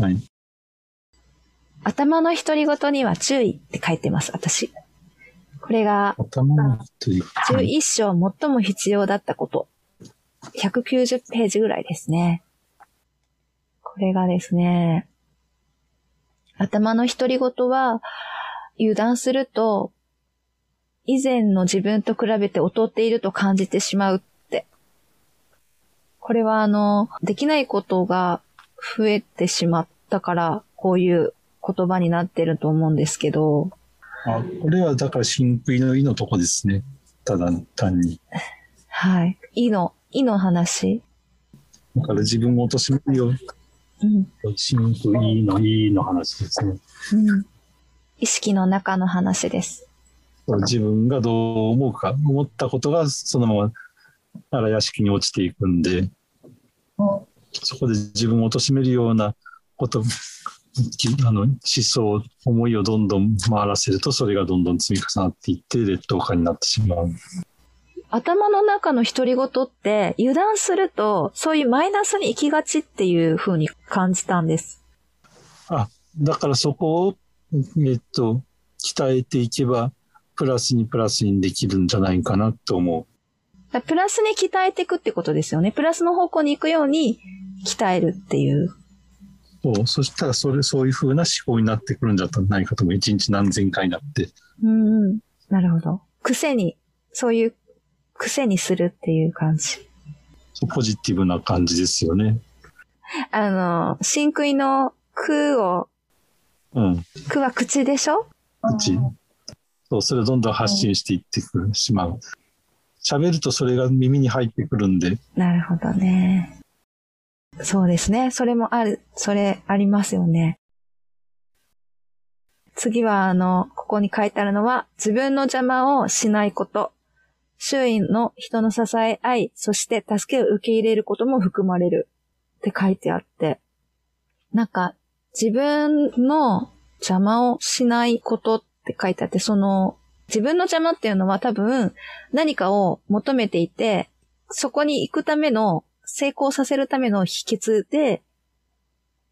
はい。頭の独り言には注意って書いてます、私。これが、頭の一人。11章最も必要だったこと。190ページぐらいですね。これがですね、頭の独り言は、油断すると、以前の自分と比べて劣っていると感じてしまうって。これはあの、できないことが増えてしまったから、こういう言葉になってると思うんですけど、あ、これはだから真食の意のとこですね。ただ単に。はい。意の、意の話。だから自分を貶めるよううん。真食意の意の話ですね。うん。意識の中の話です。自分がどう思うか、思ったことがそのまま荒屋敷に落ちていくんで、そこで自分を貶めるようなこと、きあの思想、思いをどんどん回らせると、それがどんどん積み重なっていって、劣等感になってしまう。頭の中の独り言って油断するとそういうマイナスに行きがちっていう風に感じたんです。あ、だからそこを、えっと、鍛えていけば、プラスにプラスにできるんじゃないかなと思だプラスに鍛えていくってことですよね。プラスの方向に行くように鍛えるっていう。う。そうそしたら、それ、そういう風な思考になってくるんじゃないかと思う。一日何千回になって。うんうん。なるほど。癖に、そういう癖にするっていう感じ。そうポジティブな感じですよね。あの、真食いの空を、うん。空は口でしょ？うち。そう、それをどんどん発信していってしまう。喋るとそれが耳に入ってくるんで、なるほどね。そうですね。それもある、それありますよね。次は、あの、ここに書いてあるのは、自分の邪魔をしないこと。周囲の人の支え合い、そして助けを受け入れることも含まれる。って書いてあって。なんか、自分の邪魔をしないことって書いてあって、その、自分の邪魔っていうのは多分何かを求めていて、そこに行くための、成功させるための秘訣で、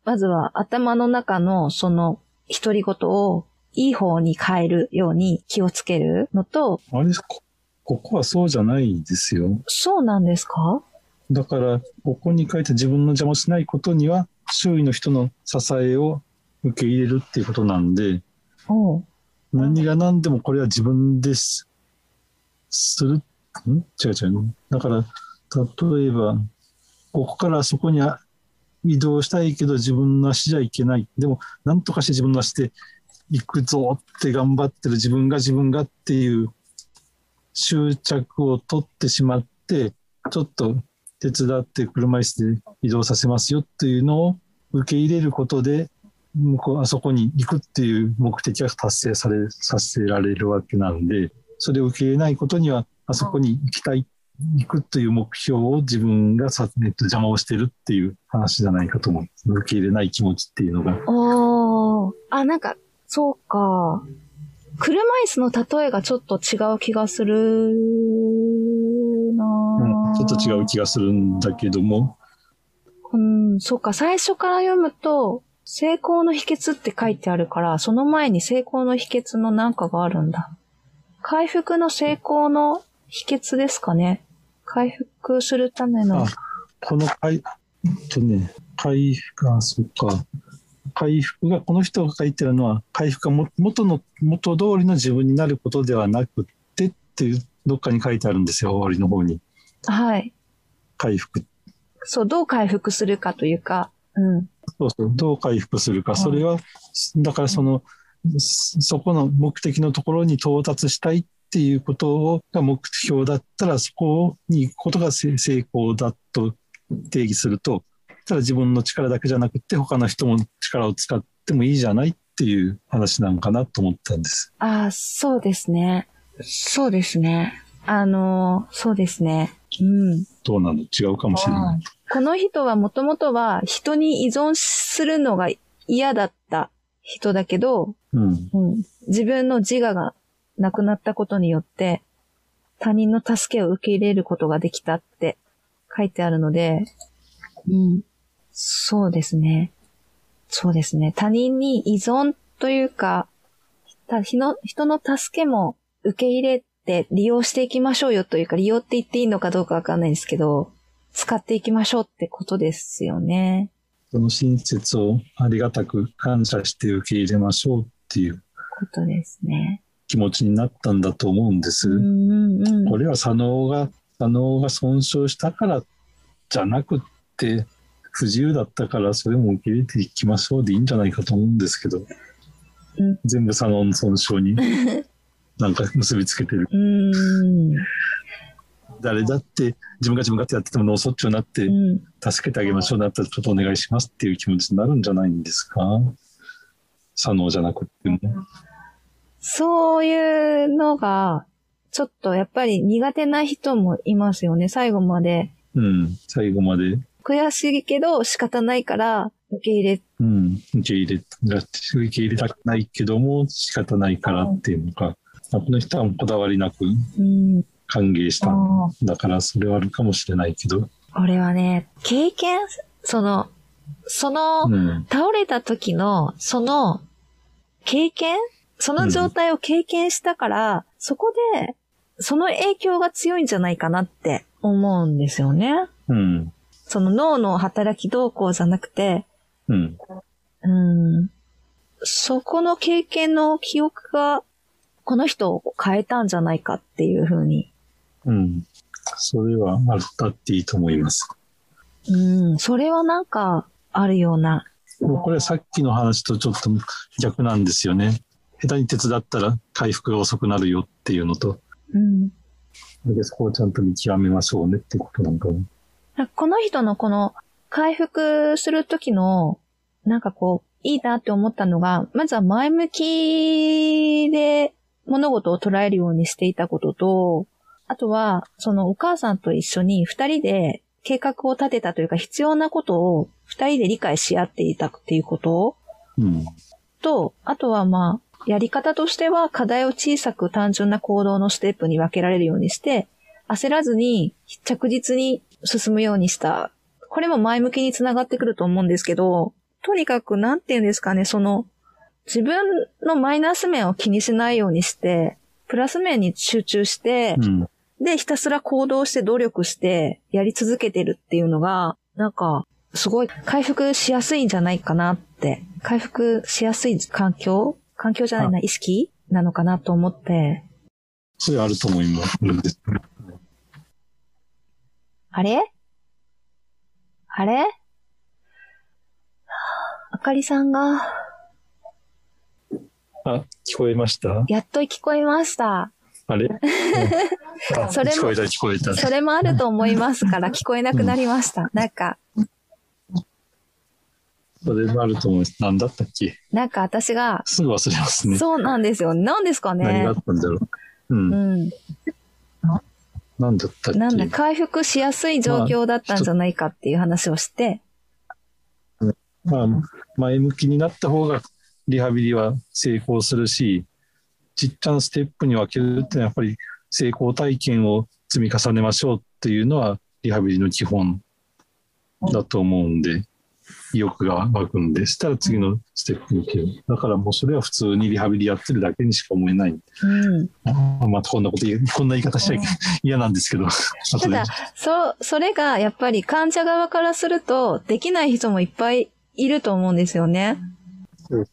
まずは頭の中のその独り言をいい方に変えるように気をつけるのと、あれこ、ここはそうじゃないですよ。そうなんですか？だから、ここに書いて自分の邪魔をしないことには、周囲の人の支えを受け入れるっていうことなんで、何が何でもこれは自分です。する。ん？違う違う。だから、例えば、ここからそこに移動したいけど自分の足じゃいけない。でも、なんとかして自分の足で行くぞって頑張ってる自分が自分がっていう執着を取ってしまって、ちょっと手伝って車椅子で移動させますよっていうのを受け入れることで、あそこに行くっていう目的が達成され、させられるわけなんで、それを受け入れないことには、あそこに行きたい、行くという目標を自分がさ、えっと、邪魔をしてるっていう話じゃないかと思う。受け入れない気持ちっていうのが。おー。あ、なんか、そうか。車椅子の例えがちょっと違う気がするなうん、ちょっと違う気がするんだけども、うん、そうか。最初から読むと、成功の秘訣って書いてあるから、その前に成功の秘訣のなんかがあるんだ。回復の成功の秘訣ですかね。回復するためのあ。この回、とね、回復、あ、そっか。回復が、この人が書いてるのは、回復がも元の、元通りの自分になることではなくってっていう、どっかに書いてあるんですよ、終わりの方に。はい。回復。そう、どう回復するかというか、うん。そうそう、どう回復するか。それは、だからその、そそこの目的のところに到達したいっていうことが目標だったら、そこに行くことが成成功だと定義すると、ただ自分の力だけじゃなくて、他の人も力を使ってもいいじゃないっていう話なんかなと思ったんです。ああ、そうですね。そうですね。あの、そうですね。うん。どうなの？違うかもしれない。この人はもともとは人に依存するのが嫌だった人だけど、うん。うん、自分の自我がなくなったことによって、他人の助けを受け入れることができたって書いてあるので、うん、そうですね。そうですね。他人に依存というか、た人の人の助けも受け入れて利用していきましょうよというか、利用って言っていいのかどうかわかんないんですけど、使っていきましょうってことですよね。その親切をありがたく感謝して受け入れましょうっていうことですね。気持ちになったんだと思うんです。うんうんうん。これは左脳が、左脳が損傷したからじゃなくって、不自由だったからそれも受け入れていきましょうでいいんじゃないかと思うんですけど、うん全部左脳の損傷になんか結びつけてる。誰だって自分が自分がってやってても脳卒中になってうん。助けてあげましょうなったらちょっとお願いしますっていう気持ちになるんじゃないんですか？左脳じゃなくても。そういうのが、ちょっとやっぱり苦手な人もいますよね。最後まで。うん。最後まで、悔しいけど仕方ないから受け入れ、うん。受け入れ、受け入れたくないけども仕方ないからっていうのか。この人はこだわりなくうん。歓迎したんだからそれはあるかもしれないけど。これはね、経験、その、その、うん。倒れた時の、その、経験その状態を経験したから、そこで、その影響が強いんじゃないかなって思うんですよね。うん。その脳の働き動向じゃなくて、うん。うん、そこの経験の記憶が、この人を変えたんじゃないかっていうふうに。うん。それはあったっていいと思います。うん、それはなんか、あるような。もうこれはさっきの話とちょっと逆なんですよね。下手に手伝ったら回復が遅くなるよっていうのと、うん。でそこをちゃんと見極めましょうねってことなんかも。この人のこの回復するときの、なんかこう、いいなって思ったのが、まずは前向きで物事を捉えるようにしていたことと、あとは、そのお母さんと一緒に二人で計画を立てたというか必要なことを二人で理解し合っていたっていうことうん。と、あとはまあ、やり方としては課題を小さく単純な行動のステップに分けられるようにして、焦らずに着実に進むようにした。これも前向きにつながってくると思うんですけど、とにかくなんて言うんですかね、その、自分のマイナス面を気にしないようにして、プラス面に集中して、うん。で、ひたすら行動して努力してやり続けてるっていうのが、なんか、すごい回復しやすいんじゃないかなって。回復しやすい環境？環境じゃないな、意識なのかなと思って。それはあると思います。あれ？あれ？あかりさんが、あ、聞こえました？やっと聞こえました。あれ、うんあそれも聞こえた聞こえた。それもあると思いますから聞こえなくなりました。なんか、それもあると思います。何だったっけ？なんか私が、すぐ忘れますね。そうなんですよ。なんですかね何があったんだろう。うん。うん。何だったっけ？なんだ、回復しやすい状況だったんじゃないかっていう話をして、まあ、前向きになった方がリハビリは成功するし、ちっちゃなステップに分けるってのはやっぱり成功体験を積み重ねましょうっていうのはリハビリの基本だと思うんで、意欲が湧くんで、したら次のステップに行ける。だからもうそれは普通にリハビリやってるだけにしか思えない。うん。まあこんなことこんな言い方しちゃいけ嫌なんですけど、ただ、そ、それがやっぱり患者側からすると、できない人もいっぱいいると思うんですよね。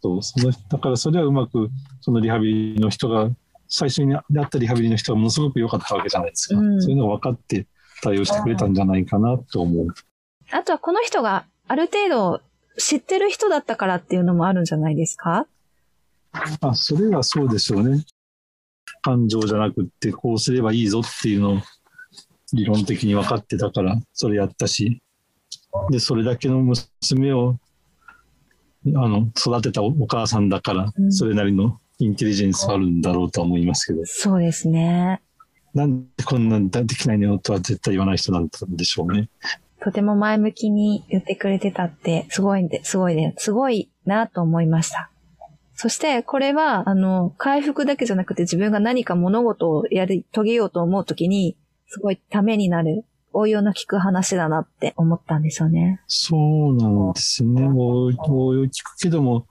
そうそのだからそれはうまくそのリハビリの人が最初に出会ったリハビリの人がものすごく良かったわけじゃないですか、うん。そういうのが分かって対応してくれたんじゃないかなと思う。あとはこの人がある程度知ってる人だったからっていうのもあるんじゃないですか？あそれはそうでしょうね。感情じゃなくってこうすればいいぞっていうのを理論的に分かってたからそれやったし。でそれだけの娘をあの育てたお母さんだからうん。それなりのインテリジェンスはあるんだろうとは思いますけど。そうですね。なんでこんなんできないのとは絶対言わない人なんでしょうね。とても前向きに言ってくれてたって、すごいんで、すごいね、すごいなと思いました。そして、これは、あの、回復だけじゃなくて自分が何か物事をやり、遂げようと思うときに、すごいためになる応用の効く話だなって思ったんですよね。そうなんですね。応用聞くけども、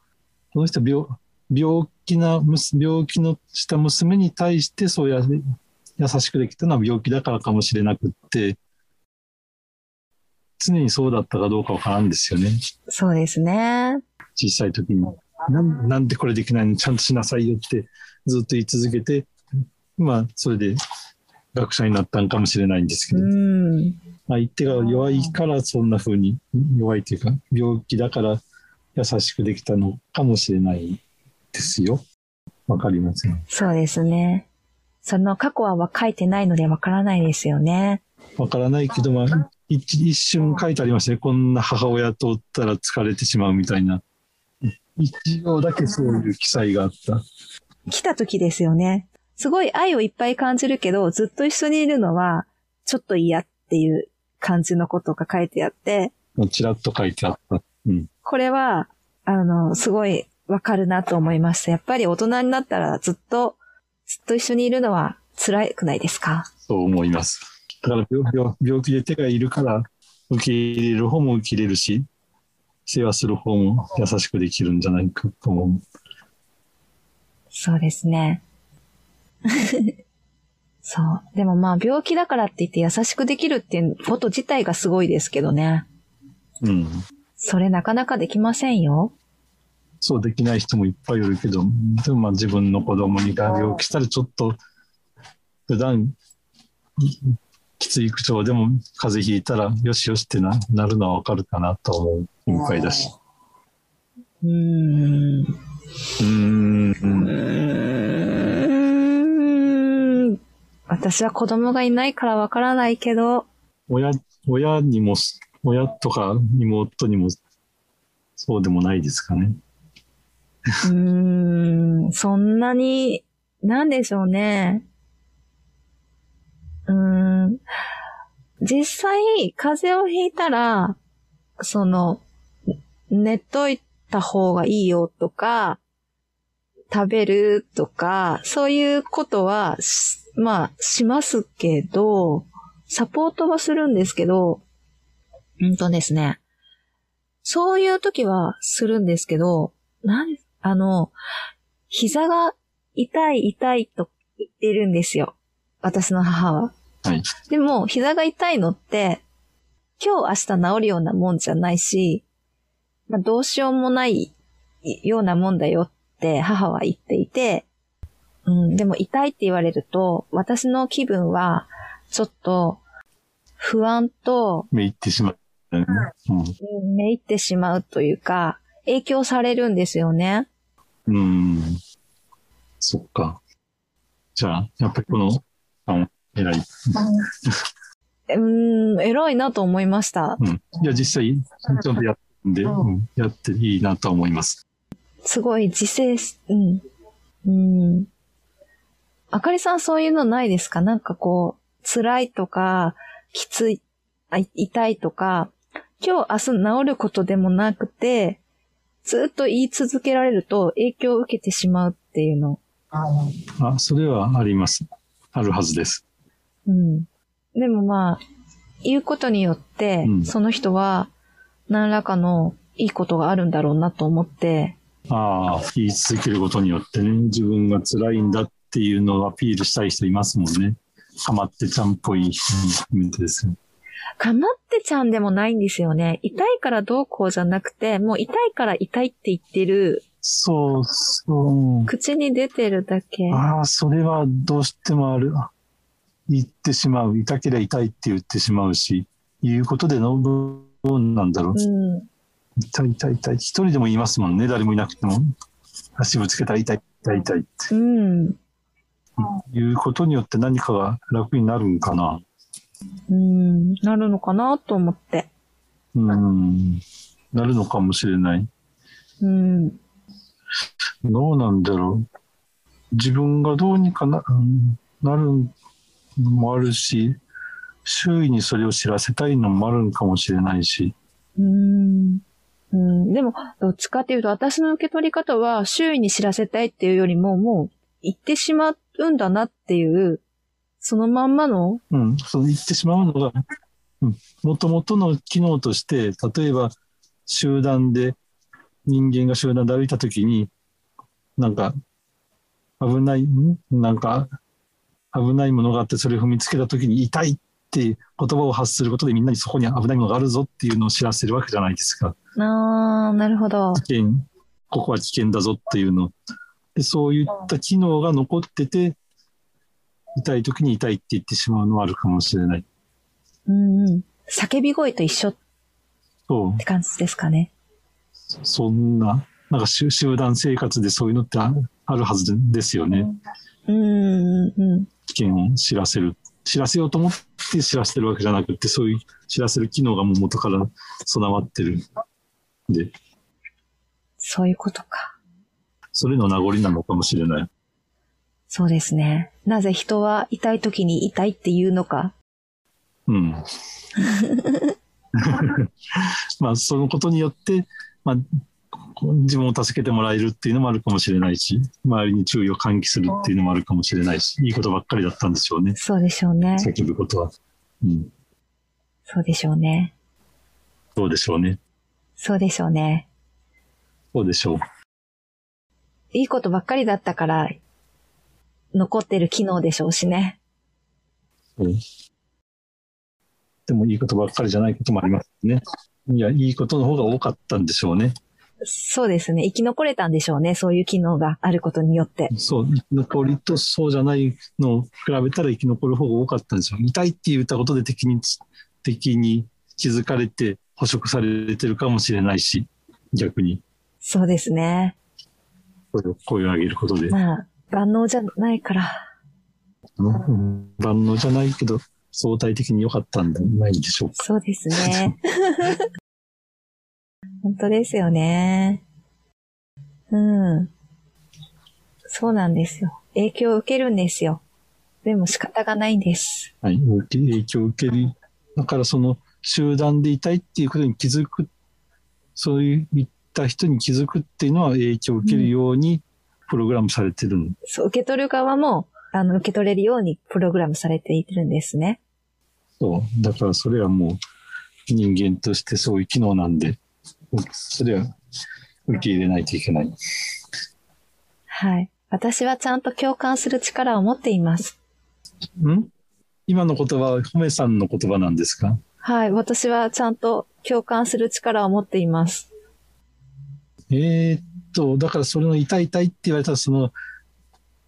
この人は病、病気な、病気のした娘に対してそうや、優しくできたのは病気だからかもしれなくって、常にそうだったかどうかわからんですよね。そうですね。小さい時に。なんなんでこれできないの？ちゃんとしなさいよってずっと言い続けて、まあ、それで学者になったんかもしれないんですけど、相手が弱いからそんな風に、弱いというか、病気だから優しくできたのかもしれないですよ。わかりません。そうですね。その過去は書いてないのでわからないですよね。わからないけど、まあ、一一瞬書いてありましたね。こんな母親とおったら疲れてしまうみたいな。一行だけそういう記載があった。来た時ですよね。すごい愛をいっぱい感じるけど、ずっと一緒にいるのは、ちょっと嫌っていう感じのことが書いてあって。ちらっと書いてあった。うん。これは、あの、すごいわかるなと思いました。やっぱり大人になったらずっと、ずっと一緒にいるのは辛くないですか？そう思います。だから病病病気で手がいるから、受け入れる方も受け入れるし、世話する方も優しくできるんじゃないかと思う。そうですね。そう。でもまあ病気だからって言って優しくできるっていうこと自体がすごいですけどね。うん。それなかなかできませんよ。そうできない人もいっぱいいるけど、でもまあ自分の子供に病気したらちょっと普段きつい口調でも風邪ひいたらよしよしってななるのはわかるかなと思う心配だし。うーん。うーん。うーん。私は子供がいないからわからないけど。親、親にも、親とか妹にもそうでもないですかね。うん、そんなに、なんでしょうね。うん。実際、風邪をひいたら、その、寝といた方がいいよとか、食べるとか、そういうことは、まあ、しますけど、サポートはするんですけど、うんとですね、そういう時はするんですけど、なん、あの、膝が痛い痛いと言ってるんですよ。私の母は。はい。でも、膝が痛いのって、今日明日治るようなもんじゃないし、まあ、どうしようもないようなもんだよって母は言っていて、うん、でも痛いって言われると、私の気分は、ちょっと、不安と、めいってしまう、うん。めいってしまうというか、影響されるんですよね。うん。そっか。じゃあ、やっぱりこの、あ偉い。うん、偉いなと思いました。うん。いや、実際、ちゃんとやってんで、うん、やっていいなと思います。すごい自制し、うん。うん。あかりさんそういうのないですか？なんかこう、辛いとか、きつい、痛いとか、今日明日治ることでもなくて、ずっと言い続けられると影響を受けてしまうっていうの。あ、それはあります。あるはずです。うん。でもまあ、言うことによって、うん、その人は何らかのいいことがあるんだろうなと思って。ああ、言い続けることによってね、自分が辛いんだっていうのをアピールしたい人いますもんね。かまってちゃんっぽい人も含めてですよ。かまってちゃんでもないんですよね。痛いからどうこうじゃなくて、もう痛いから痛いって言ってる。そうそう。口に出てるだけ。ああ、それはどうしてもある。言ってしまう。痛ければ痛いって言ってしまうし、いうことでの、どうなんだろう。うん、痛い痛い痛い。一人でも言いますもんね。誰もいなくても。足ぶつけたら痛い痛い痛いって。うん。いうことによって何かが楽になるんかな。うん、なるのかなと思って。うん、なるのかもしれない。うん。どうなんだろう。自分がどうにかな、なるのもあるし、周囲にそれを知らせたいのもあるのかもしれないし。うん。うん、でも、どっちかっていうと、私の受け取り方は、周囲に知らせたいっていうよりも、もう、言ってしまうんだなっていう、そのまんまの？うん、その言ってしまうのが、もともとの機能として、例えば集団で、人間が集団で歩いたときに、なんか、危ない、んなんか、危ないものがあって、それを踏みつけたときに痛いって言葉を発することでみんなにそこに危ないものがあるぞっていうのを知らせるわけじゃないですか。あー、なるほど。危険、ここは危険だぞっていうの。で、そういった機能が残ってて、痛い時に痛いって言ってしまうのはあるかもしれない。うんうん。叫び声と一緒って。感じですかね。そんな、なんか集集団生活でそういうのってああるはずですよね。うんうんうん。危険を知らせる。知らせようと思って知らせてるわけじゃなくて、そういう知らせる機能がもう元から備わってる。で、そういうことか。それの名残なのかもしれない。そうですね。なぜ人は痛い時に痛いって言うのか？うん。まあ、そのことによって、まあ、自分を助けてもらえるっていうのもあるかもしれないし、周りに注意を喚起するっていうのもあるかもしれないし、いいことばっかりだったんでしょうね。そうでしょうね。叫ぶことは。うん。そうでしょうね。そうでしょうね。そうでしょうね。そうでしょう。いいことばっかりだったから、残ってる機能でしょうしね。そうでもいいことばっかりじゃないこともありますね。いや、いいことの方が多かったんでしょうね。そうですね。生き残れたんでしょうね。そういう機能があることによって。そう、生き残りとそうじゃないのを比べたら生き残る方が多かったんですよ。痛いって言ったことで敵に、敵に気づかれて捕食されてるかもしれないし、逆にそうですね。声を声を上げることで。まあ、万能じゃないから。うん万能じゃないけど、相対的に良かったんじゃないでしょうか。そうですね。本当ですよね。うん。そうなんですよ。影響を受けるんですよ。でも仕方がないんです。はい、影響を受ける。だからその集団でいたいっていうことに気づく、そういった人に気づくっていうのは影響を受けるようにプログラムされてるの？そう、受け取る側も、あの、受け取れるようにプログラムされているんですね。そう。だからそれはもう人間としてそういう機能なんで、それは受け入れないといけない。はい。私はちゃんと共感する力を持っています。ん？今の言葉は褒めさんの言葉なんですか？はい。私はちゃんと共感する力を持っています。えーっと、だからそれの痛い痛いって言われたらその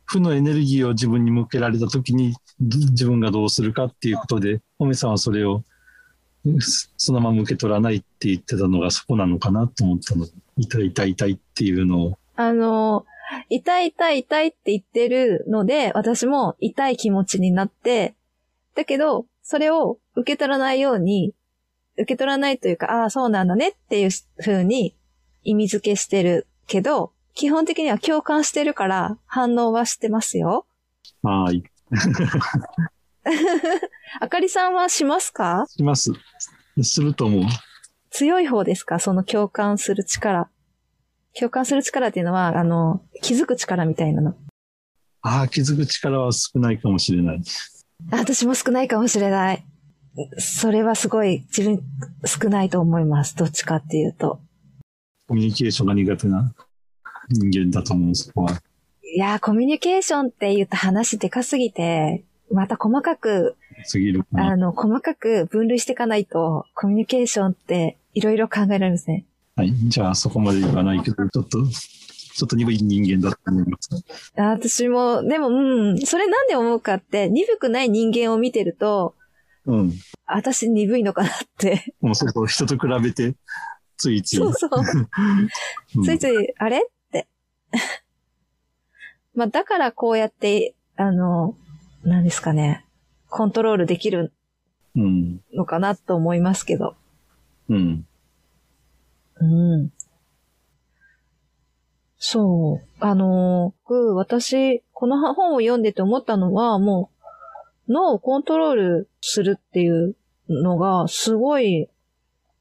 負のエネルギーを自分に向けられた時に自分がどうするかっていうことで、褒めさんはそれをそのまま受け取らないって言ってたのがそこなのかなと思ったの。痛い痛い痛いっていうのを。あの、痛い痛い痛いって言ってるので、私も痛い気持ちになって、だけど、それを受け取らないように、受け取らないというか、ああ、そうなんだねっていう風に意味付けしてるけど、基本的には共感してるから反応はしてますよ。はい。あかりさんはしますか？します。すると思う。強い方ですか？その共感する力。共感する力っていうのは、あの、気づく力みたいなの。ああ、気づく力は少ないかもしれない。あ私も少ないかもしれない。それはすごい自分少ないと思います。どっちかっていうと。コミュニケーションが苦手な人間だと思う、そこは。いやー、コミュニケーションって言うと話でかすぎて、また細かく。あの、細かく分類していかないと、コミュニケーションっていろいろ考えられるんですね。はい。じゃあ、そこまで言わないけど、ちょっと、ちょっと鈍い人間だと思います。あ私も、でも、うん、それなんで思うかって、鈍くない人間を見てると、うん。私鈍いのかなって。もうそこ人と比べて、ついつい。そうそう。うんついつい、あれ？って。まあ、だからこうやって、あの、何ですかね、コントロールできるうん。のかなと思いますけど。うん。うん。そう。あの、僕私、この本を読んでて思ったのは、もう、脳をコントロールするっていうのが、すごい、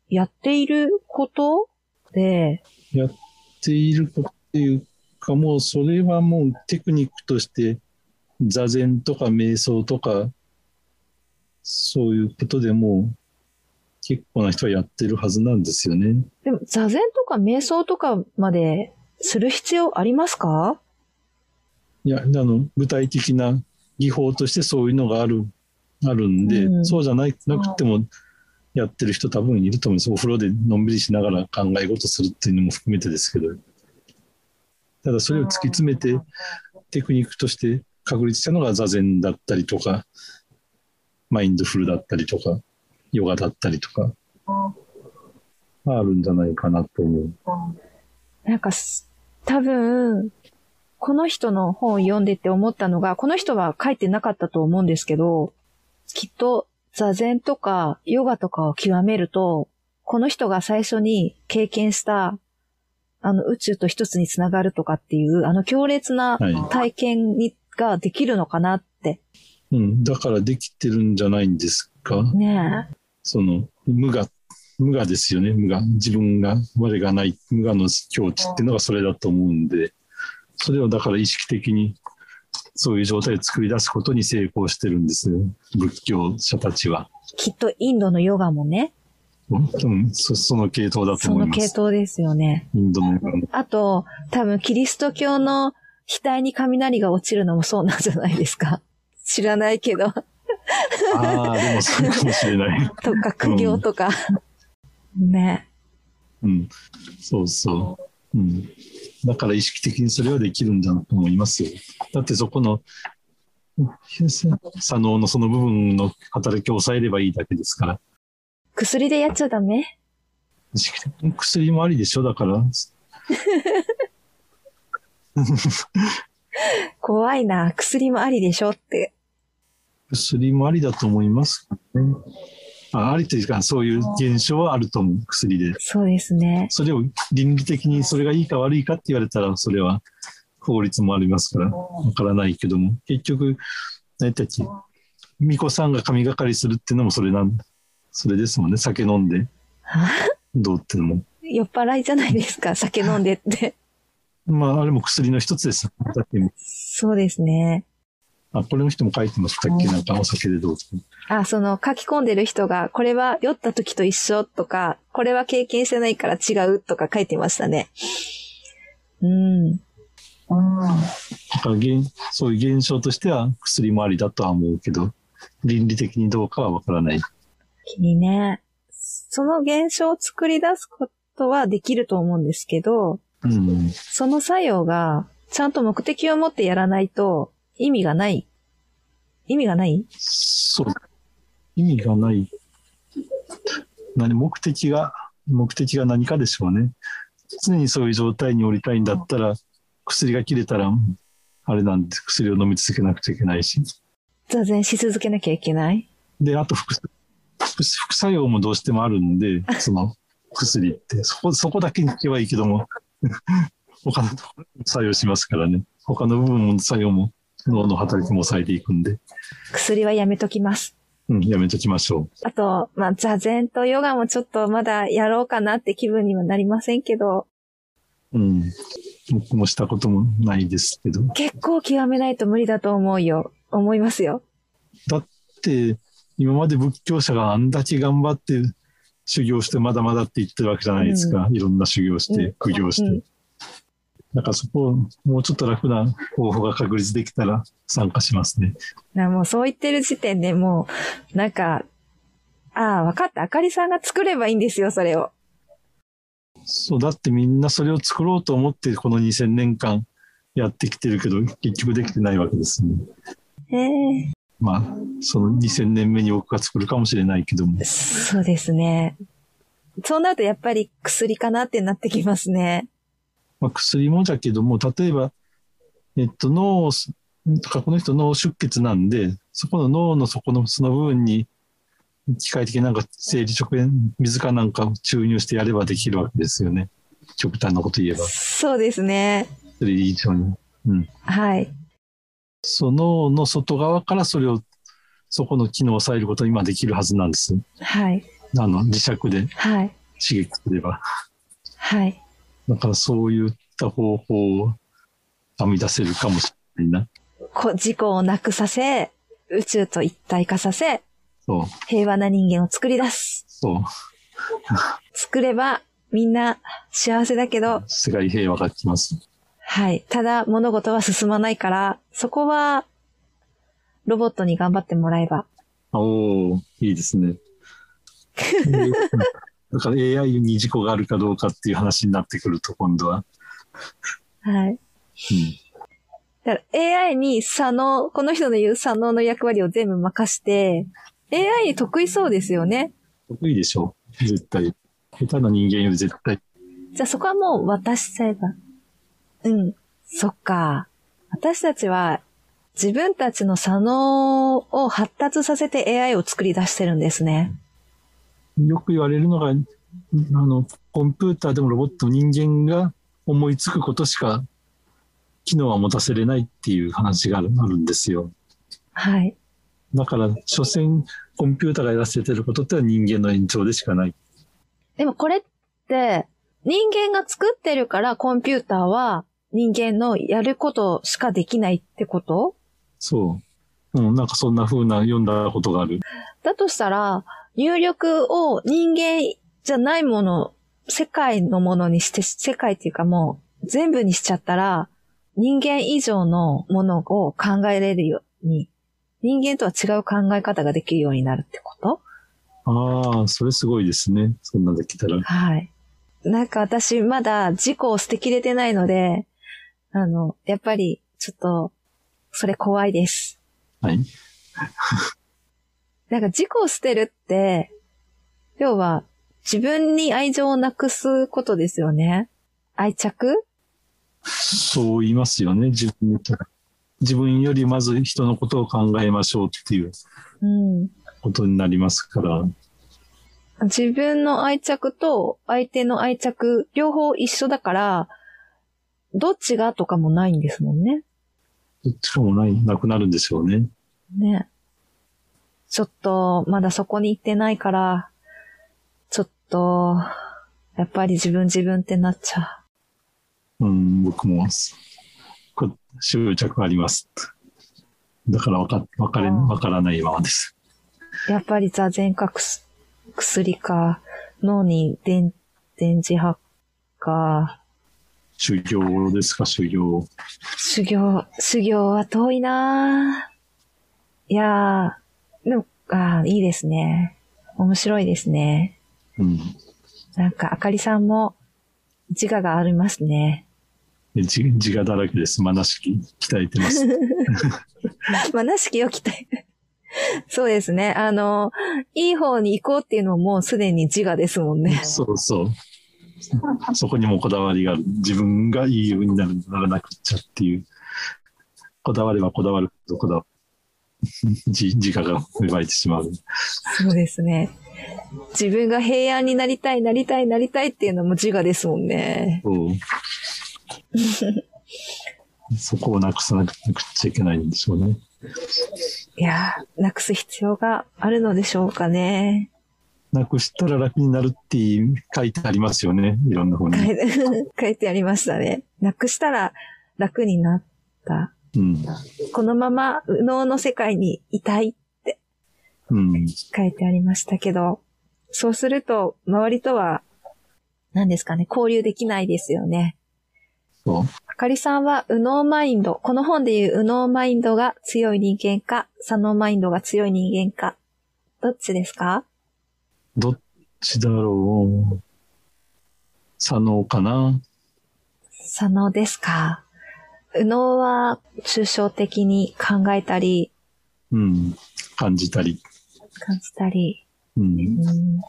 やっていること？で、やっていることっていうか、もうそれはもうテクニックとして、座禅とか瞑想とか、そういうことでもう結構な人はやってるはずなんですよね。でも、座禅とか瞑想とかまでする必要ありますか？いや、あの、具体的な技法としてそういうのがある、あるんで、うん。そうじゃないなくてもやってる人多分いると思います。お風呂でのんびりしながら考え事するっていうのも含めてですけど。ただそれを突き詰めてテクニックとして確立したのが座禅だったりとか、マインドフルだったりとか、ヨガだったりとか、あるんじゃないかなと思う。なんか、多分、この人の本を読んでて思ったのが、この人は書いてなかったと思うんですけど、きっと座禅とかヨガとかを極めると、この人が最初に経験した、あの宇宙と一つにつながるとかっていう、あの強烈なはい体験にができるのかなって。うん、だからできてるんじゃないんですか？ねその無我、無我ですよね、無我。自分が、我がない、無我の境地っていうのがそれだと思うんで、それをだから意識的にそういう状態を作り出すことに成功してるんですよ、仏教者たちは。え。きっとインドのヨガもね、うん、そその系統だとその系思います。統ですよね。インドのヨガもあと、多分キリスト教の額に雷が落ちるのもそうなんじゃないですか。知らないけど。ああ、でもそうかもしれない。とか、苦行とか。ね。うん、そうそう。うん。だから意識的にそれはできるんだと思いますよ。だってそこの、左脳のその部分の働きを抑えればいいだけですから。薬でやっちゃダメ？意識的に薬もありでしょだから。怖いな。薬もありでしょって。薬もありだと思います、ね。あありというか、そういう現象はあると思う、薬で。そうですね。それを倫理的にそれがいいか悪いかって言われたら、それは法律もありますから、わからないけども、結局、何たち、巫女さんが神がかりするっていうのもそれなんそれですもんね。酒飲んで、どうってのも。酔っ払いじゃないですか？酒飲んでって。まあ、あれも薬の一つです。そうですね。あ、これの人も書いてましたっけなんかお酒でどうぞ。あ、その書き込んでる人が、これは酔った時と一緒とか、これは経験してないから違うとか書いてましたね。うん。だから現そういう現象としては薬もありだとは思うけど、倫理的にどうかはわからない。気にね。その現象を作り出すことはできると思うんですけど、うん。その作用がちゃんと目的を持ってやらないと意味がない。意味がない？そう。意味がない。何、目的が、目的が何かでしょうね。常にそういう状態におりたいんだったら、薬が切れたら、あれなんで薬を飲み続けなくちゃいけないし。座禅し続けなきゃいけない？で、あと副、副副作用もどうしてもあるんで、その 薬って、そこ、そこだけに聞けばいいけども、他の作用しますからね。他の部分の作用も脳の働きも抑えていくんで、薬はやめときます。うん、やめときましょあと、まあ、座禅とヨガもちょっとまだやろうかなって気分にはなりませんけど、う。うん。僕もしたこともないですけど。結構極めないと無理だと思うよ。思いますよ。だって、今まで仏教者があんだけ頑張って修行してまだまだって言ってるわけじゃないですか。いろんな修行して、苦行して。うんだからそこをもうちょっと楽な方法が確立できたら参加しますね。なもうそう言ってる時点でもう、なんか、ああ、わかった。あかりさんが作ればいいんですよ、それを。そう、だってみんなそれを作ろうと思ってこの2000年間やってきてるけど、結局できてないわけですね。へえ。まあ、その2000年目に僕が作るかもしれないけども。そうですね。そうなるとやっぱり薬かなってなってきますね。まあ、薬もじゃけども、例えば、えっと、脳、とかこの人脳出血なんで、そこの脳の底のその部分に、機械的になんか生理食塩、水かなんかを注入してやればできるわけですよね。極端なこと言えば。そうですね。それ以上に。うん。はい。その脳の外側からそれを、そこの機能を抑えることに今できるはずなんです。はい。あの、磁石ではい。刺激すれば。はい。だからそういった方法を編み出せるかもしれないな。こ自己をなくさせ、宇宙と一体化させ、そう。平和な人間を作り出す。そう。作ればみんな幸せだけど、世界平和が来ます。はい。ただ物事は進まないから、そこはロボットに頑張ってもらえば。おおいいですね。だから AI に事故があるかどうかっていう話になってくると、今度は。はい。うん、だから AI に左脳、この人の言う左脳の役割を全部任して、AI に得意そうですよね。得意でしょう。絶対。下手な人間より絶対。じゃあそこはもう渡しちゃえば。うん。そっか。私たちは自分たちの左脳を発達させて AI を作り出してるんですね。よく言われるのが、あの、コンピューターでもロボットも人間が思いつくことしか機能は持たせれないっていう話があるあるんですよ。はい。だから、所詮コンピューターがやらせてることってのは人間の延長でしかない。でもこれって人間が作ってるからコンピューターは人間のやることしかできないってこと？そう。うん、なんかそんな風な読んだことがある。だとしたら、入力を人間じゃないもの、世界のものにして、世界っていうかもう全部にしちゃったら、人間以上のものを考えれるように、人間とは違う考え方ができるようになるってこと？ああ、それすごいですね。そんなできたら。はい。なんか私まだ事故を捨てきれてないので、あの、やっぱりちょっと、それ怖いです。はい。なんか事故を捨てるって、要は自分に愛情をなくすことですよね。愛着？そう言いますよね。自分自分よりまず人のことを考えましょうっていううん。ことになりますから。自分の愛着と相手の愛着、両方一緒だから、どっちがとかもないんですもんね。どっちかもない、なくなるんでしょうね。ね。ちょっと、まだそこに行ってないから、ちょっと、やっぱり自分自分ってなっちゃうん、僕も、こ執着あります。だからわか、わかれ、わからないままです。う。やっぱり座禅か薬か、脳に電、電磁波か、修行ですか、修行。修行、修行は遠いなぁいやー、でも、あーいいですね。面白いですね。うん。なんか、あかりさんも自我がありますね。で自自我だらけです。まなしき鍛えてます。まあ、なしきを期待。そうですね。あの、いい方に行こうっていうのももうすでに自我ですもんね。そうそう。そこにもこだわりがある。自分がいいようになるならなくっちゃっていう。こだわればこだわるほどこだわる。自自我が芽生えてしまう。そうですね。自分が平安になりたい、なりたい、なりたいっていうのも自我ですもんね。そう。そこをなくさなくちゃいけないんでしょうね。いやー、なくす必要があるのでしょうかね。なくしたら楽になるって書いてありますよね。いろんな本に。書いて ありましたね。なくしたら楽になった。うん。このまま右脳の世界にいたいってうん。書いてありましたけど、そうすると周りとは何ですかね、交流できないですよね。あかりさんは右脳マインド、この本でいう右脳マインドが強い人間か、左脳マインドが強い人間か、どっちですか？どっちだろう？左脳かな？左脳ですか？右脳は抽象的に考えたり、うん。感じたり。感じたり、うん。うん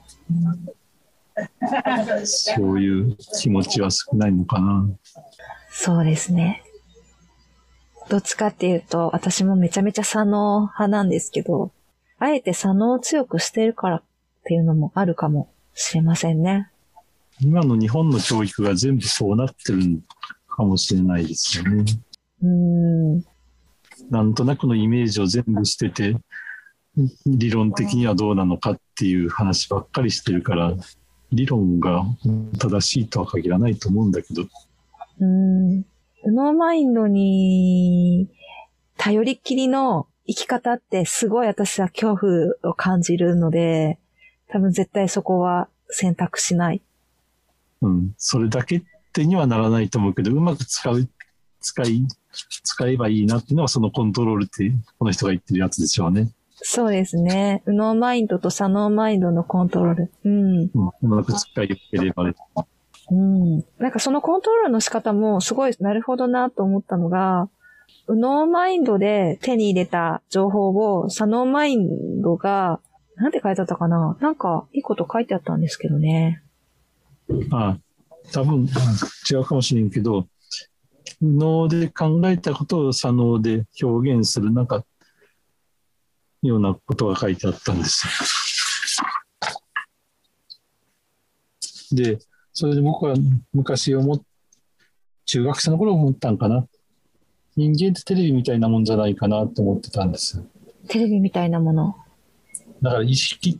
そういう気持ちは少ないのかな。そうですね。どっちかっていうと、私もめちゃめちゃ左脳派なんですけど、あえて左脳を強くしてるからっていうのもあるかもしれませんね。今の日本の教育が全部そうなってるかもしれないですよね。うーん。なんとなくのイメージを全部捨てて、理論的にはどうなのかっていう話ばっかりしてるから、理論が正しいとは限らないと思うんだけど、うーん。右脳マインドに頼りっきりの生き方ってすごい私は恐怖を感じるので、多分絶対そこは選択しない。うん。それだけってにはならないと思うけど、うまく使う、使い、使えばいいなっていうのはそのコントロールって、この人が言ってるやつでしょうね。そうですね。右脳マインドと左脳マインドのコントロール。うん。うん。うまく使いよければね。うん。なんかそのコントロールの仕方もすごいなるほどなと思ったのが、右脳マインドで手に入れた情報を左脳マインドが、なんて書いてあったかな？なんかいいこと書いてあったんですけどね。ああ、多分違うかもしれんけど、脳で考えたことを左脳で表現する、なんか、ようなことが書いてあったんですよ。で、それで僕は昔思っ、中学生の頃思ったんかな。人間ってテレビみたいなもんじゃないかなと思ってたんです。テレビみたいなもの。だから意識、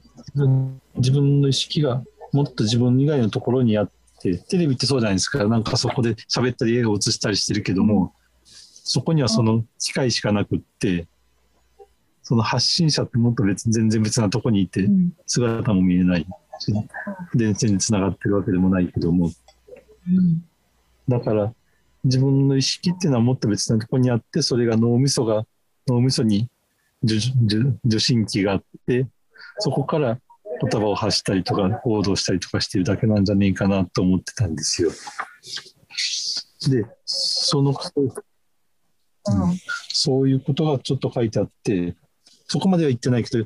自分の意識がもっと自分以外のところにあって、テレビってそうじゃないですか。なんかそこで喋ったり映画を映したりしてるけども、そこにはその機械しかなくって、その発信者ってもっと別全然別なとこにいてう、ん。姿も見えないし、電線につながってるわけでもないけども、うん。だから自分の意識っていうのはもっと別なところにあって、それが脳みそが、脳みそに受信機があって、そこから言葉を発したりとか行動したりとかしてるだけなんじゃねえかなと思ってたんですよ。で、その、うんそういうことがちょっと書いてあって、そこまでは言ってないけど、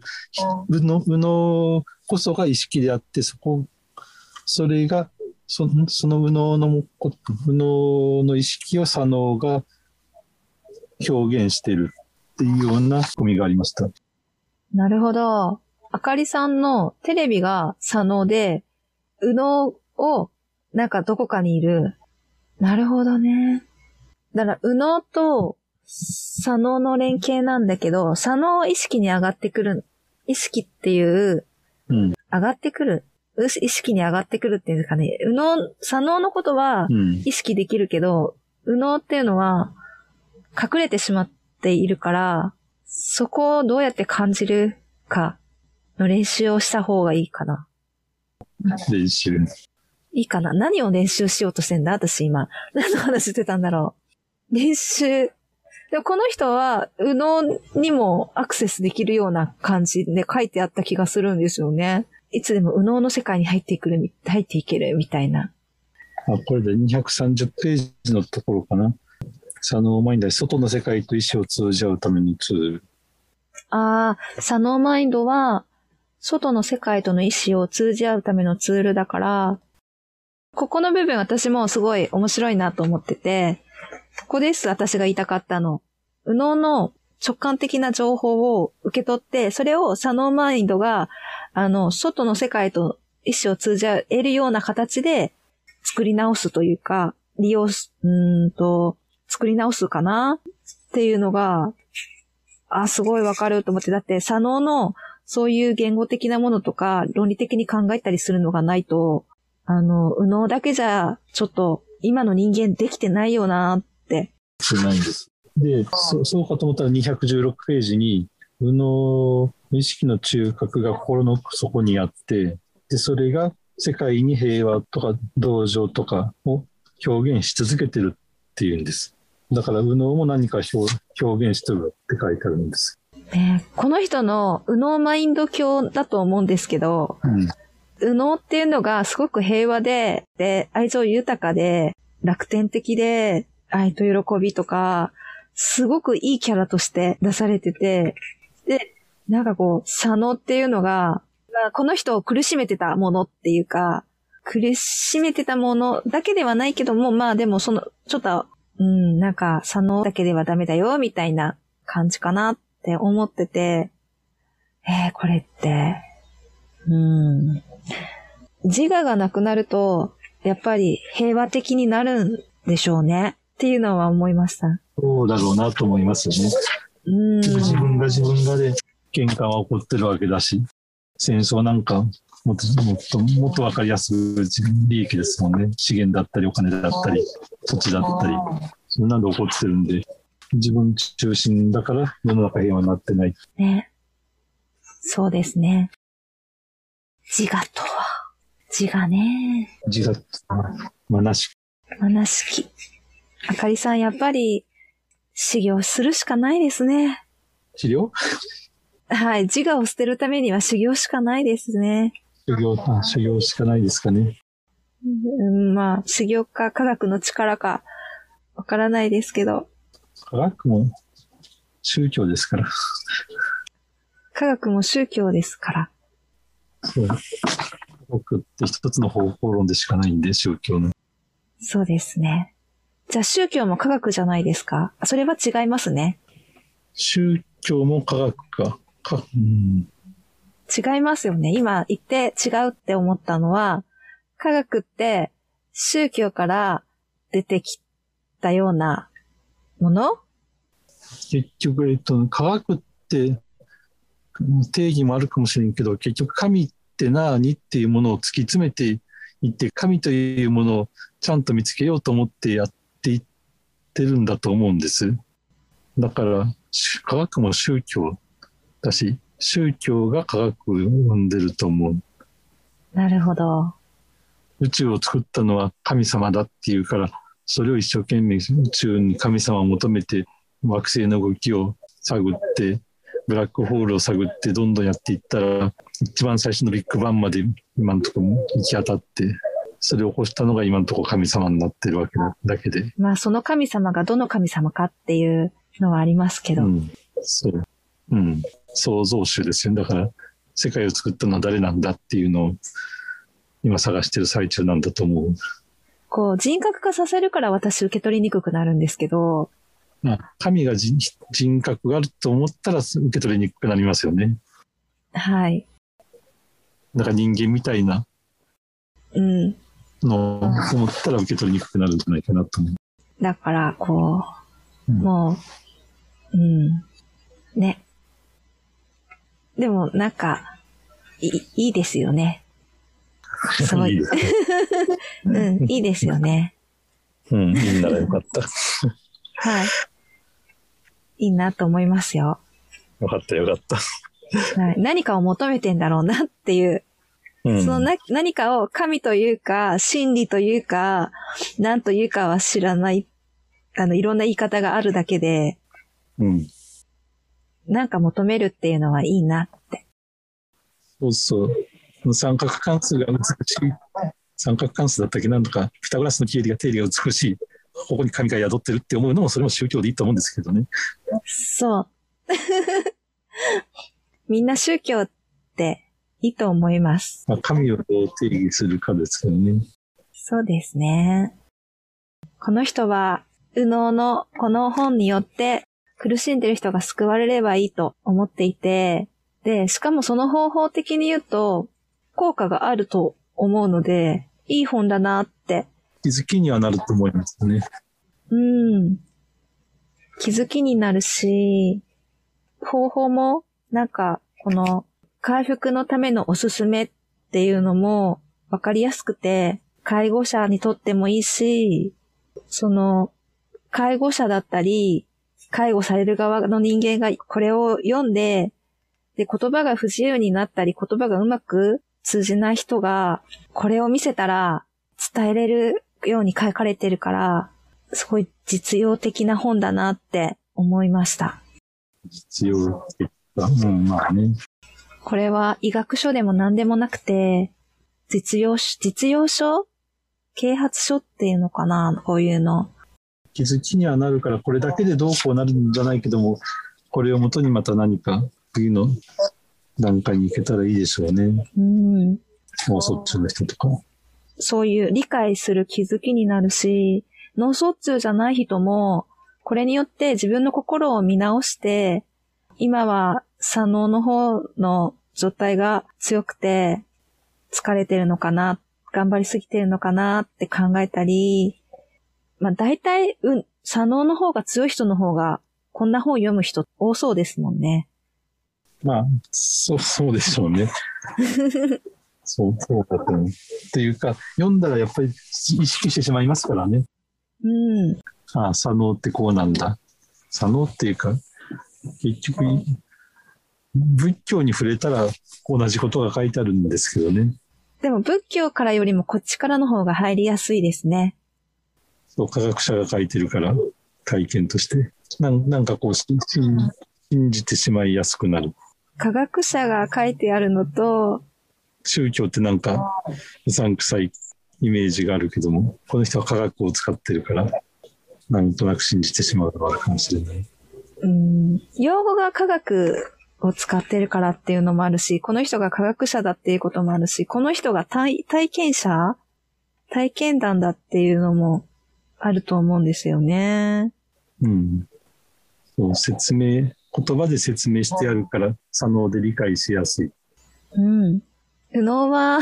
右脳右脳こそが意識であって、そこ、それが、そのその右脳のこ、右脳の意識を左脳が表現してるっていうような仕組みがありました。なるほど。あかりさんのテレビが左脳で、右脳をなんかどこかにいる。なるほどね。だから右脳と左脳の連携なんだけど、左脳意識に上がってくる。意識っていう、うん。上がってくる。う意識に上がってくるっていうんですかね。右脳、左脳のことはうん。意識できるけど、右脳っていうのは隠れてしまっているから、そこをどうやって感じるかの練習をした方がいいかな。練習。いいかな何を練習しようとしてんだ？私今。何の話してたんだろう。練習。でもこの人は、右脳にもアクセスできるような感じで書いてあった気がするんですよね。いつでも右脳の世界に入っていくるみ、入っていけるみたいな。あ、これで230ページのところかな。左脳マインドで外の世界と意思を通じ合うためのツール。ああ、左脳マインドは、外の世界との意思を通じ合うためのツールだから、ここの部分私もすごい面白いなと思ってて、ここです私が言いたかったの。右脳の直感的な情報を受け取って、それを左脳マインドが、あの、外の世界と意思を通じ合えるような形で作り直すというか、利用す、うんと、作り直すかなっていうのが、あ、すごいわかると思って。だって、左脳のそういう言語的なものとか、論理的に考えたりするのがないと、あの、右脳だけじゃ、ちょっと、今の人間できてないよなって。ないんです。で、そそうかと思ったら216ページに、右脳意識の中核が心の底にあって、で、それが世界に平和とか同情とかを表現し続けてるっていうんです。だから、右脳も何か表表現してるって書いてあるんです。ねこの人の右脳マインド教だと思うんですけど、うん。右脳っていうのがすごく平和で、で、愛情豊かで、楽天的で、愛と喜びとか、すごくいいキャラとして出されてて、で、なんかこう、左脳っていうのが、まあこの人を苦しめてたものっていうか、苦しめてたものだけではないけども、まあでもその、ちょっと、うん、なんか左脳だけではダメだよ、みたいな感じかなって思ってて、えー、これって、うん。自我がなくなると、やっぱり平和的になるんでしょうね。っていうのは思いました。そうだろうなと思いますよね。うん。自分が自分がで喧嘩は起こってるわけだし、戦争なんかもっともっともっとわかりやすく利益ですもんね。資源だったりお金だったり土地だったり、そんなんで起こってるんで、自分中心だから世の中平和になってない。ね。そうですね。自我とは？自我ね。自我、まなし。まなしき。あかりさん、やっぱり、修行するしかないですね。治療はい。自我を捨てるためには修行しかないですね。修行、あ修行しかないですかね。うん、まあ、修行か科学の力か、わからないですけど、科学も宗教ですから。科学も宗教ですから。そう。科学って一つの方法論でしかないんで、宗教の。そうですね。じゃあ宗教も科学じゃないですか？それは違いますね。宗教も科学か。かうん、違いますよね。今言って違うって思ったのは、科学って宗教から出てきたようなもの結局、えっと、科学って定義もあるかもしれんけど、結局神って何っていうものを突き詰めていって、神というものをちゃんと見つけようと思ってやっていってるんだと思うんです。だから、し科学も宗教だし、宗教が科学を生んでると思う。なるほど。宇宙を作ったのは神様だっていうから、それを一生懸命宇宙に神様を求めて、惑星の動きを探って、ブラックホールを探ってどんどんやっていったら、一番最初のビッグバンまで今のところ行き当たって、それを起こしたのが今のところ神様になってるわけだだけで。まあその神様がどの神様かっていうのはありますけど。うん。そう。うん。創造主ですよ。だから、世界を作ったのは誰なんだっていうのを今探してる最中なんだと思う。こう人格化させるから私受け取りにくくなるんですけど、まあ、神が人人格があると思ったら受け取りにくくなりますよね。はい。だから人間みたいなうん。のを思ったら受け取りにくくなるんじゃないかなと思う。だから、こう、うんもう、うん。ね。でも、なんか、いいいいですよね。そうい。うん、いいですよね。うん、いいならよかった。はい。いいなと思いますよ。よかったよかった。はい、何かを求めてんだろうなっていう、うん、そのな何かを神というか、真理というか、何というかは知らない、あの、いろんな言い方があるだけで、うん。なんか求めるっていうのはいいなって。そうそう。三角関数が美しい。三角関数だったっけ？なんとか、ピタゴラスの定理が定理が美しい。ここに神が宿ってるって思うのも、それも宗教でいいと思うんですけどね。そう。みんな宗教っていいと思います。まあ、神をどう定義するかですよね。そうですね。この人は、右脳のこの本によって苦しんでる人が救われればいいと思っていて、で、しかもその方法的に言うと、効果があると思うので、いい本だなって。気づきにはなると思いますね。うん。気づきになるし、方法も、なんか、この、回復のためのおすすめっていうのもわかりやすくて、介護者にとってもいいし、その、介護者だったり、介護される側の人間がこれを読んで、で、言葉が不自由になったり、言葉がうまく通じない人が、これを見せたら伝えれるように書かれてるから、すごい実用的な本だなって思いました。必要的か。うん、まあね。これは医学書でも何でもなくて、実用書、実用書？啓発書っていうのかな？こういうの。気づきにはなるから、これだけでどうこうなるんじゃないけども、これをもとにまた何か次の？段階に行けたらいいでしょうね。うん。脳卒中の人とか。そういう理解する気づきになるし、脳卒中じゃない人も、これによって自分の心を見直して、今は左脳の方の状態が強くて、疲れてるのかな、頑張りすぎてるのかなって考えたり、まあ大体、うん、左脳の方が強い人の方が、こんな本読む人多そうですもんね。まあ、そう、そうでしょうね。そう、そうだと思う。っていうか、読んだらやっぱり意識してしまいますからね。うん。ああ、左脳ってこうなんだ。左脳っていうか、結局、仏教に触れたら同じことが書いてあるんですけどね。でも仏教からよりもこっちからの方が入りやすいですね。そう、科学者が書いてるから、体験として。なんなんかこう、信信じてしまいやすくなる。科学者が書いてあるのと、宗教ってなんか、うさんくさいイメージがあるけども、この人は科学を使ってるから、なんとなく信じてしまうのがあるかもしれない。うん、用語が科学を使ってるからっていうのもあるし、この人が科学者だっていうこともあるし、この人が体体験者？体験談だっていうのもあると思うんですよね。うん。そう、説明、言葉で説明してあるから、左脳で理解しやすい。うん。右脳は、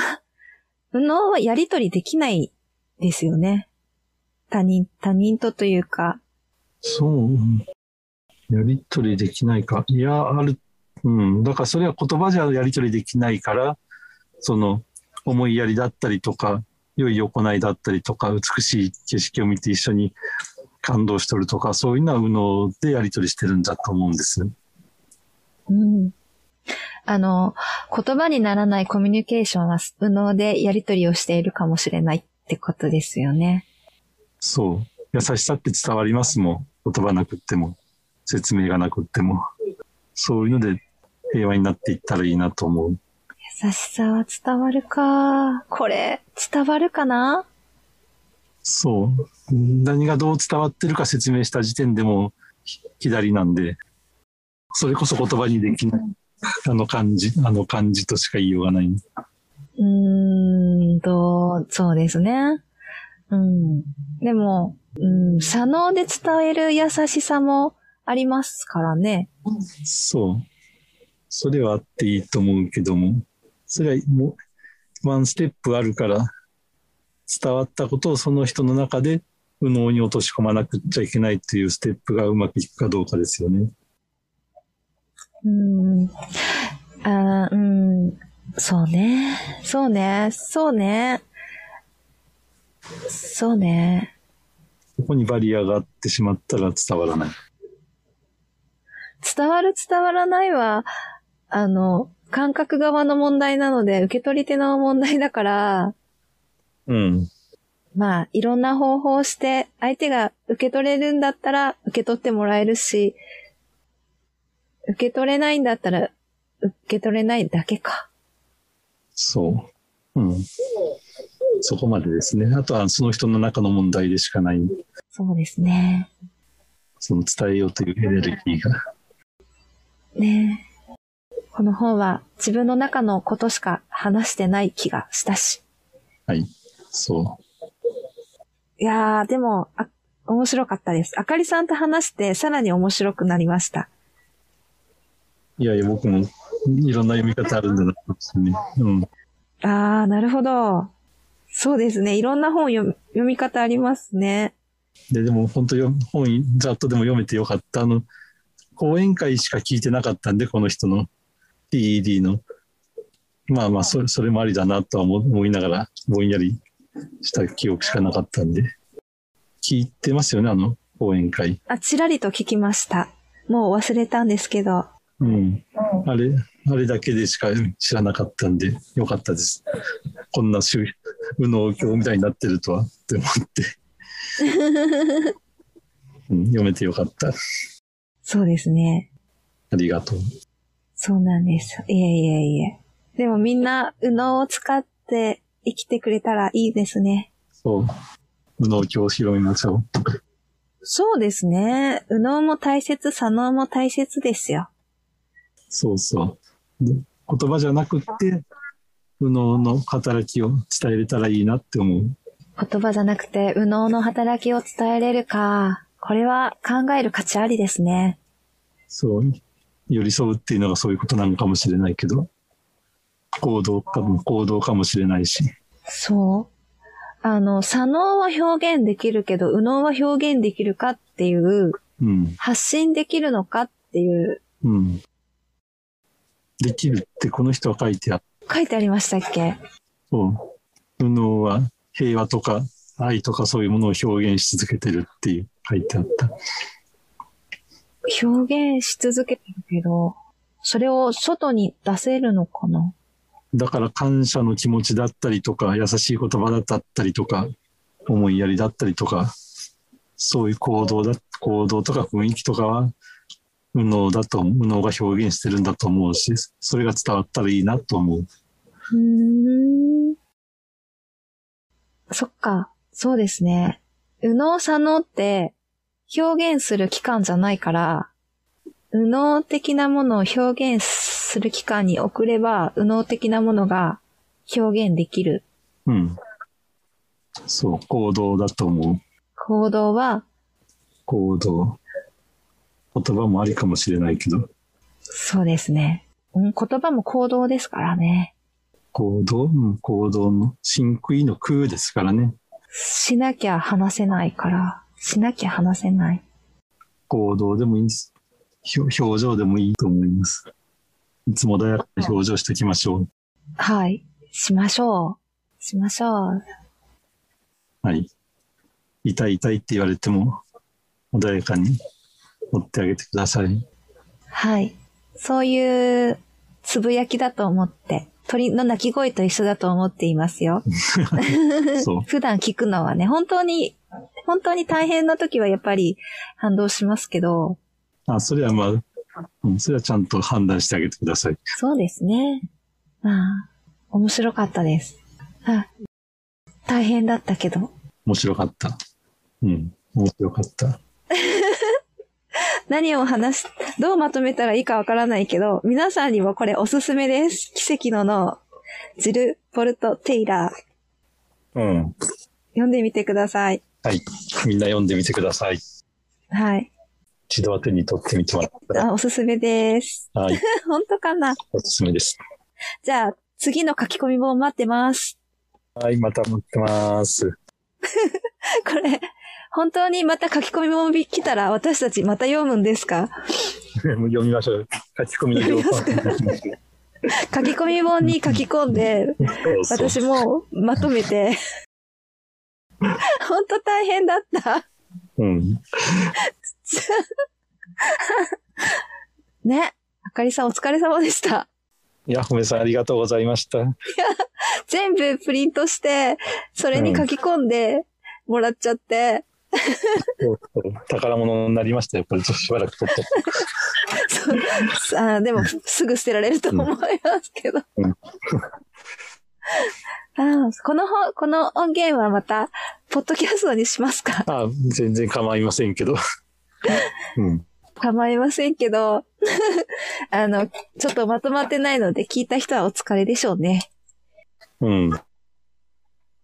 右脳はやりとりできないですよね。他人、他人とというか、そう。やりとりできないか。いや、ある。うん。だからそれは言葉じゃやりとりできないから、その、思いやりだったりとか、良い行いだったりとか、美しい景色を見て一緒に感動しとるとか、そういうのは右脳でやりとりしてるんだと思うんです。うん。あの、言葉にならないコミュニケーションは右脳でやりとりをしているかもしれないってことですよね。そう。優しさって伝わりますもん。言葉なくっても、説明がなくっても。そういうので平和になっていったらいいなと思う。優しさは伝わるか。これ、伝わるかな？そう。何がどう伝わってるか説明した時点でもひ左なんで、それこそ言葉にできない。あの感じ、あの感じとしか言いようがない。うーんと、そうですね。うん。でも、うん、左脳で伝える優しさもありますからね。そう。それはあっていいと思うけども、それはもう、ワンステップあるから、伝わったことをその人の中で、右脳に落とし込まなくっちゃいけないっていうステップがうまくいくかどうかですよね。うん。あーうん。そうね。そうね。そうね。そうね。そこにバリアがあってしまったら伝わらない。伝わる？伝わらないは、あの、感覚側の問題なので、受け取り手の問題だから、うん。まあ、いろんな方法をして、相手が受け取れるんだったら、受け取ってもらえるし、受け取れないんだったら、受け取れないだけか。そう。うん。そこまでですね。あとはその人の中の問題でしかない。そうですね。その伝えようというエネルギーが。ねえこの本は自分の中のことしか話してない気がしたし。はい。そいやー、でも、あ、面白かったです。あかりさんと話してさらに面白くなりました。う。いやいや、僕もいろんな読み方あるんだなね。うん。あー、なるほど。そうですね。いろんな本読み読み方ありますね。で、でも本当よ本ざっとでも読めてよかった。あの、講演会しか聞いてなかったんで、この人の TED の。まあまあ、それそれもありだなとは思思いながら、ぼんやりした記憶しかなかったんで。聞いてますよね、あの講演会。あ、ちらりと聞きました。もう忘れたんですけど。うん。あれ、あれだけでしか知らなかったんで、よかったです。こんな宗右脳教みたいになってるとはって思って。うん、読めてよかった。そうですね。ありがとう。そうなんです。いえいえいえ。でもみんな、右脳を使って生きてくれたらいいですね。そう。右脳教を広めましょう。そうですね。右脳も大切、左脳も大切ですよ。そうそう。で言葉じゃなくって、右脳の働きを伝えれたらいいなって思う。言葉じゃなくて、右脳の働きを伝えれるか。これは考える価値ありですね。そう。寄り添うっていうのがそういうことなのかもしれないけど、行動かも、行動かもしれないし。そう。あの、左脳は表現できるけど、右脳は表現できるかっていう、うん。発信できるのかっていう、うん。できるってこの人は書いてあっ書いてありましたっけ？そう。右脳は平和とか愛とかそういうものを表現し続けてるっていう書いてあった。表現し続けてるけど、それを外に出せるのかな？だから感謝の気持ちだったりとか、優しい言葉だったりとか、思いやりだったりとか、そういう行動だ、行動とか雰囲気とかは、無能だと、無能が表現してるんだと思うし、それが伝わったらいいなと思う。うん。そっか、そうですね。右脳左脳って表現する期間じゃないから、右脳的なものを表現する期間に送れば、右脳的なものが表現できる。うん。そう、行動だと思う。行動は、行動。言葉もありかもしれないけど、そうですね。うん言葉も行動ですからね。行動、うん行動の、真空の空ですからね。しなきゃ話せないから、しなきゃ話せない。行動でもいいです。表情でもいいと思います。いつも穏やかな表情していきましょう？はい。しましょう。しましょう。はい。痛い痛いって言われても、穏やかに持ってあげてください。はい。そういうつぶやきだと思って、鳥の鳴き声と一緒だと思っていますよ。普段聞くのはね、本当に、本当に大変な時はやっぱり反動しますけど、あ、それはまあ、うん、それはちゃんと判断してあげてください。そうですね。まあ、面白かったです。あ大変だったけど、面白かった。うん、面白かった。何を話し、どうまとめたらいいかわからないけど、皆さんにもこれおすすめです。奇跡の脳、ジル・ポルト・テイラー。うん。読んでみてください。はい。みんな読んでみてください。はい。一度は手に取ってみてもらったら。あ、おすすめです。はい。本当かな？おすすめです。じゃあ、次の書き込み本待ってます。はい、また待ってます。これ、本当にまた書き込み本来たら私たちまた読むんですか？もう読みましょう。書き込みの情書き込み本に書き込んで、私もまとめて。本当大変だった。うん。ね。あかりさんお疲れ様でした。いや、ほめさんありがとうございました。全部プリントして、それに書き込んでもらっちゃって、そうそう宝物になりましたよ。これちょっとしばらく取って。そうあでもすぐ捨てられると思いますけど。うんあこの本、この音源はまた、ポッドキャストにしますか？あ全然構いませんけど。うん。構いませんけど、あの、ちょっとまとまってないので聞いた人はお疲れでしょうね。うん。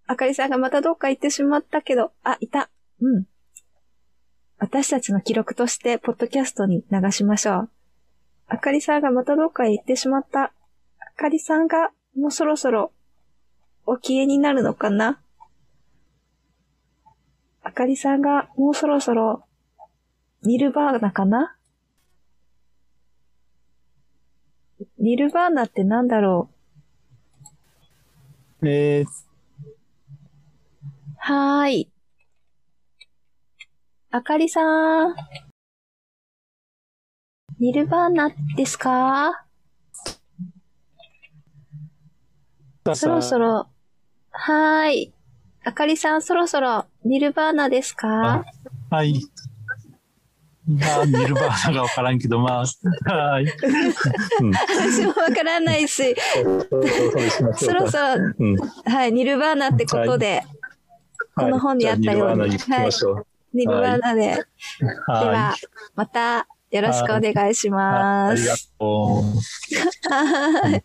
あかりさんがまたどっか行ってしまったけど、あ、いた。うん。私たちの記録として、ポッドキャストに流しましょう。あかりさんがまたどっかへ行ってしまった。あかりさんがもうそろそろお消えになるのかな？あかりさんがもうそろそろニルバーナかな？ニルバーナってなんだろう？えー、はーい。あかりさん。ニルバーナですか？そろそろ。はーい。あかりさん、そろそろニルバーナですか？はい。まあ、ニルバーナがわからんけど、まあ、はい。うん。私もわからないし、そろかそろ、うん。はい、ニルバーナってことで、この本にあったようにはいニルバーナに行きましょう。ニルバーナで、ではい。は、またよろしくお願いしはいまありがす。とう。はい